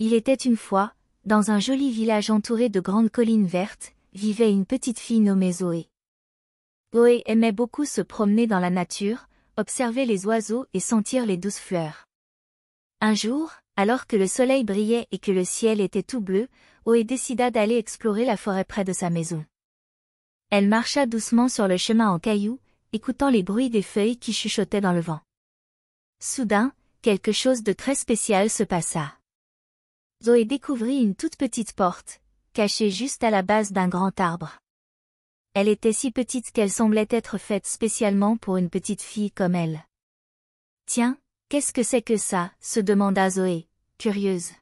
Il était une fois, dans un joli village entouré de grandes collines vertes, vivait une petite fille nommée Zoé. Zoé aimait beaucoup se promener dans la nature, observer les oiseaux et sentir les douces fleurs. Un jour, alors que le soleil brillait et que le ciel était tout bleu, Zoé décida d'aller explorer la forêt près de sa maison. Elle marcha doucement sur le chemin en cailloux, écoutant les bruits des feuilles qui chuchotaient dans le vent. Soudain, quelque chose de très spécial se passa. Zoé découvrit une toute petite porte, cachée juste à la base d'un grand arbre. Elle était si petite qu'elle semblait être faite spécialement pour une petite fille comme elle. Tiens, qu'est-ce que c'est que ça? se demanda Zoé, curieuse.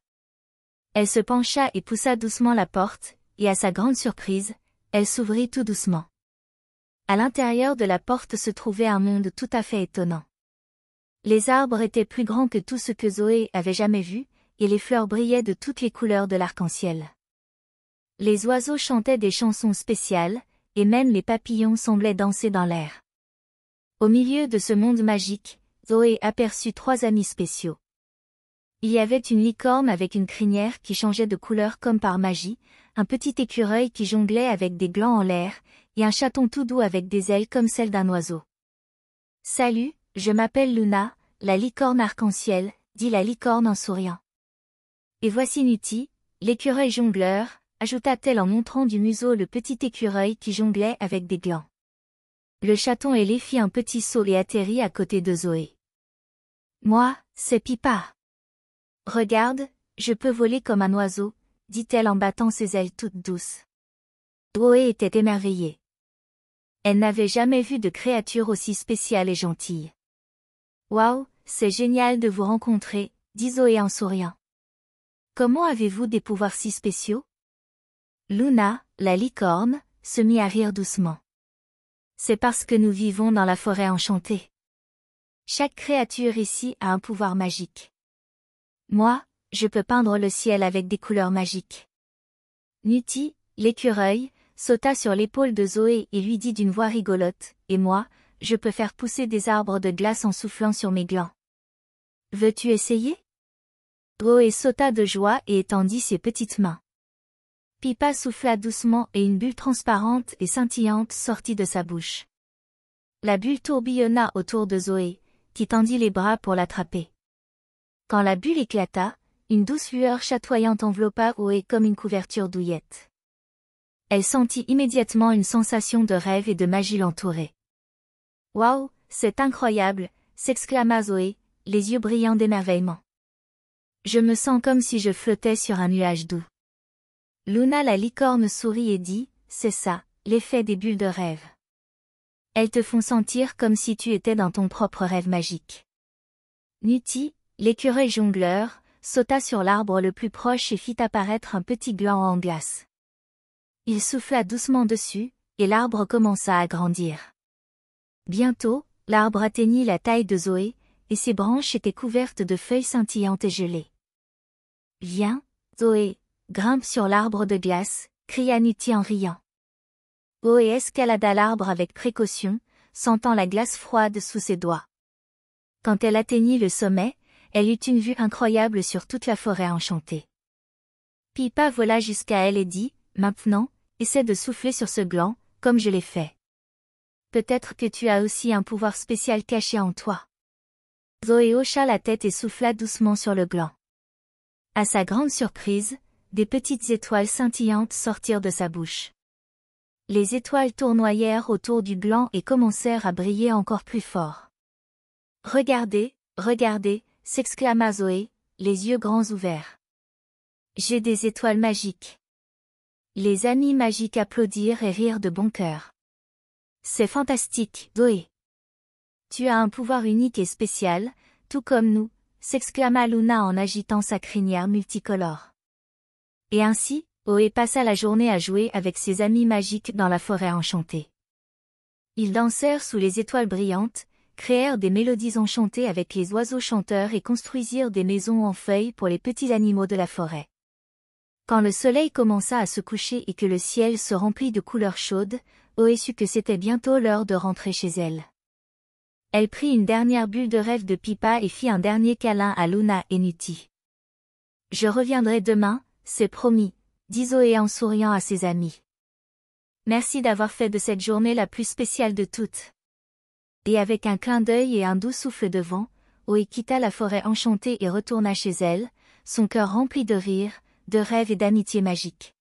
Elle se pencha et poussa doucement la porte, et à sa grande surprise, elle s'ouvrit tout doucement. À l'intérieur de la porte se trouvait un monde tout à fait étonnant. Les arbres étaient plus grands que tout ce que Zoé avait jamais vu, et les fleurs brillaient de toutes les couleurs de l'arc-en-ciel. Les oiseaux chantaient des chansons spéciales, et même les papillons semblaient danser dans l'air. Au milieu de ce monde magique, Zoé aperçut trois amis spéciaux. Il y avait une licorne avec une crinière qui changeait de couleur comme par magie, un petit écureuil qui jonglait avec des glands en l'air, et un chaton tout doux avec des ailes comme celles d'un oiseau. Salut, je m'appelle Luna, la licorne arc-en-ciel, dit la licorne en souriant. Et voici Nuti, l'écureuil jongleur, ajouta-t-elle en montrant du museau le petit écureuil qui jonglait avec des glands. Le chaton ailé fit un petit saut et atterrit à côté de Zoé. Moi, c'est Pipa. Regarde, je peux voler comme un oiseau, dit-elle en battant ses ailes toutes douces. Zoé était émerveillée. Elle n'avait jamais vu de créature aussi spéciale et gentille. Waouh, c'est génial de vous rencontrer, dit Zoé en souriant. Comment avez-vous des pouvoirs si spéciaux? Luna, la licorne, se mit à rire doucement. C'est parce que nous vivons dans la forêt enchantée. Chaque créature ici a un pouvoir magique. Moi, je peux peindre le ciel avec des couleurs magiques. Nuti, l'écureuil, sauta sur l'épaule de Zoé et lui dit d'une voix rigolote, et moi, je peux faire pousser des arbres de glace en soufflant sur mes glands. Veux-tu essayer? Zoé sauta de joie et étendit ses petites mains. Pipa souffla doucement et une bulle transparente et scintillante sortit de sa bouche. La bulle tourbillonna autour de Zoé, qui tendit les bras pour l'attraper. Quand la bulle éclata, une douce lueur chatoyante enveloppa Zoé comme une couverture douillette. Elle sentit immédiatement une sensation de rêve et de magie l'entourer. Waouh, c'est incroyable, s'exclama Zoé, les yeux brillants d'émerveillement. Je me sens comme si je flottais sur un nuage doux. Luna la licorne sourit et dit, c'est ça, l'effet des bulles de rêve. Elles te font sentir comme si tu étais dans ton propre rêve magique. Nuti, l'écureuil jongleur, sauta sur l'arbre le plus proche et fit apparaître un petit gland en glace. Il souffla doucement dessus, et l'arbre commença à grandir. Bientôt, l'arbre atteignit la taille de Zoé, et ses branches étaient couvertes de feuilles scintillantes et gelées. Viens, Zoé, grimpe sur l'arbre de glace, cria Niti en riant. Zoé escalada l'arbre avec précaution, sentant la glace froide sous ses doigts. Quand elle atteignit le sommet, elle eut une vue incroyable sur toute la forêt enchantée. Pipa vola jusqu'à elle et dit, Maintenant, essaie de souffler sur ce gland, comme je l'ai fait. Peut-être que tu as aussi un pouvoir spécial caché en toi. Zoé hocha la tête et souffla doucement sur le gland. À sa grande surprise, des petites étoiles scintillantes sortirent de sa bouche. Les étoiles tournoyèrent autour du gland et commencèrent à briller encore plus fort. Regardez, regardez, s'exclama Zoé, les yeux grands ouverts. J'ai des étoiles magiques. Les amis magiques applaudirent et rirent de bon cœur. C'est fantastique, Zoé. Tu as un pouvoir unique et spécial, tout comme nous, s'exclama Luna en agitant sa crinière multicolore. Et ainsi, Oé passa la journée à jouer avec ses amis magiques dans la forêt enchantée. Ils dansèrent sous les étoiles brillantes, créèrent des mélodies enchantées avec les oiseaux chanteurs et construisirent des maisons en feuilles pour les petits animaux de la forêt. Quand le soleil commença à se coucher et que le ciel se remplit de couleurs chaudes, Oé sut que c'était bientôt l'heure de rentrer chez elle. Elle prit une dernière bulle de rêve de Pipa et fit un dernier câlin à Luna et Nuti. Je reviendrai demain, c'est promis, dit Zoé en souriant à ses amis. Merci d'avoir fait de cette journée la plus spéciale de toutes. Et avec un clin d'œil et un doux souffle de vent, Zoé quitta la forêt enchantée et retourna chez elle, son cœur rempli de rire, de rêves et d'amitié magique.